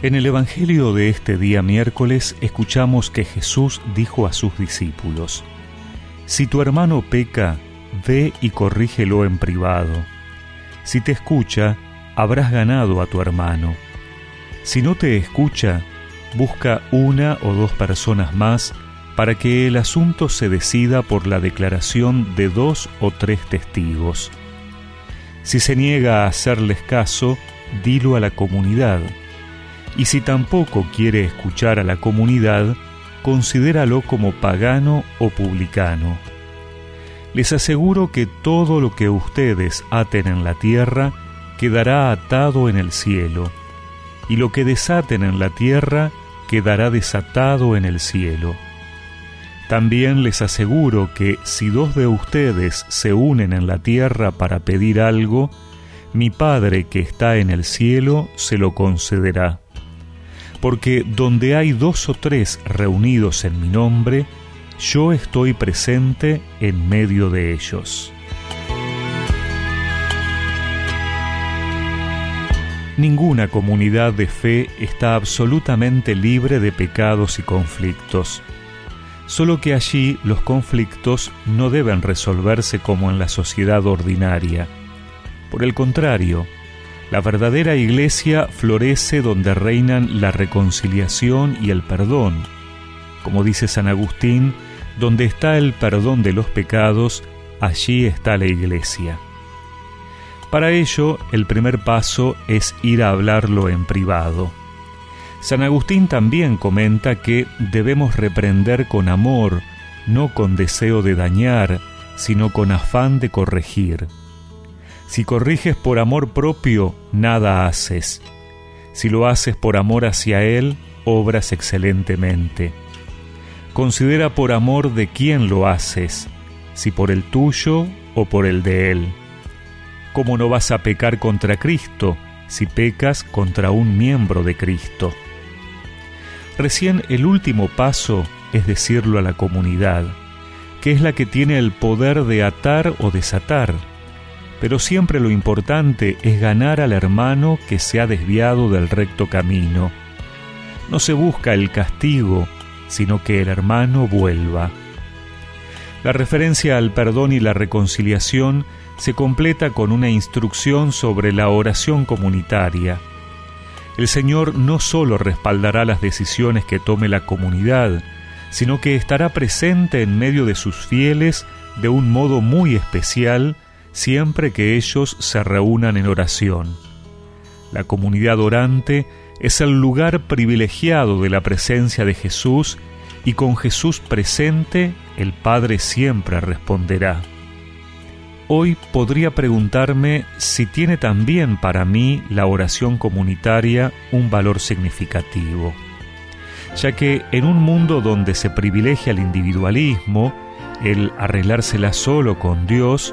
En el Evangelio de este día miércoles escuchamos que Jesús dijo a sus discípulos, Si tu hermano peca, ve y corrígelo en privado. Si te escucha, habrás ganado a tu hermano. Si no te escucha, busca una o dos personas más para que el asunto se decida por la declaración de dos o tres testigos. Si se niega a hacerles caso, dilo a la comunidad y si tampoco quiere escuchar a la comunidad, considéralo como pagano o publicano. Les aseguro que todo lo que ustedes aten en la tierra quedará atado en el cielo, y lo que desaten en la tierra quedará desatado en el cielo. También les aseguro que si dos de ustedes se unen en la tierra para pedir algo, mi Padre que está en el cielo se lo concederá porque donde hay dos o tres reunidos en mi nombre, yo estoy presente en medio de ellos. Ninguna comunidad de fe está absolutamente libre de pecados y conflictos, solo que allí los conflictos no deben resolverse como en la sociedad ordinaria. Por el contrario, la verdadera iglesia florece donde reinan la reconciliación y el perdón. Como dice San Agustín, donde está el perdón de los pecados, allí está la iglesia. Para ello, el primer paso es ir a hablarlo en privado. San Agustín también comenta que debemos reprender con amor, no con deseo de dañar, sino con afán de corregir. Si corriges por amor propio, nada haces. Si lo haces por amor hacia Él, obras excelentemente. Considera por amor de quién lo haces, si por el tuyo o por el de Él. ¿Cómo no vas a pecar contra Cristo si pecas contra un miembro de Cristo? Recién el último paso es decirlo a la comunidad, que es la que tiene el poder de atar o desatar pero siempre lo importante es ganar al hermano que se ha desviado del recto camino. No se busca el castigo, sino que el hermano vuelva. La referencia al perdón y la reconciliación se completa con una instrucción sobre la oración comunitaria. El Señor no solo respaldará las decisiones que tome la comunidad, sino que estará presente en medio de sus fieles de un modo muy especial siempre que ellos se reúnan en oración. La comunidad orante es el lugar privilegiado de la presencia de Jesús y con Jesús presente el Padre siempre responderá. Hoy podría preguntarme si tiene también para mí la oración comunitaria un valor significativo, ya que en un mundo donde se privilegia el individualismo, el arreglársela solo con Dios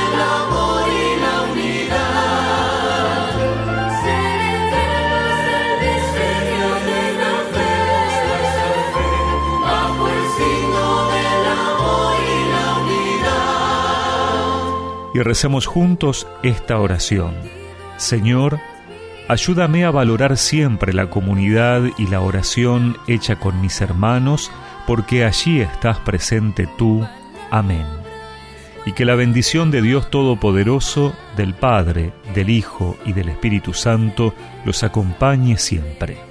y recemos juntos esta oración. Señor, ayúdame a valorar siempre la comunidad y la oración hecha con mis hermanos, porque allí estás presente tú. Amén. Y que la bendición de Dios Todopoderoso, del Padre, del Hijo y del Espíritu Santo los acompañe siempre.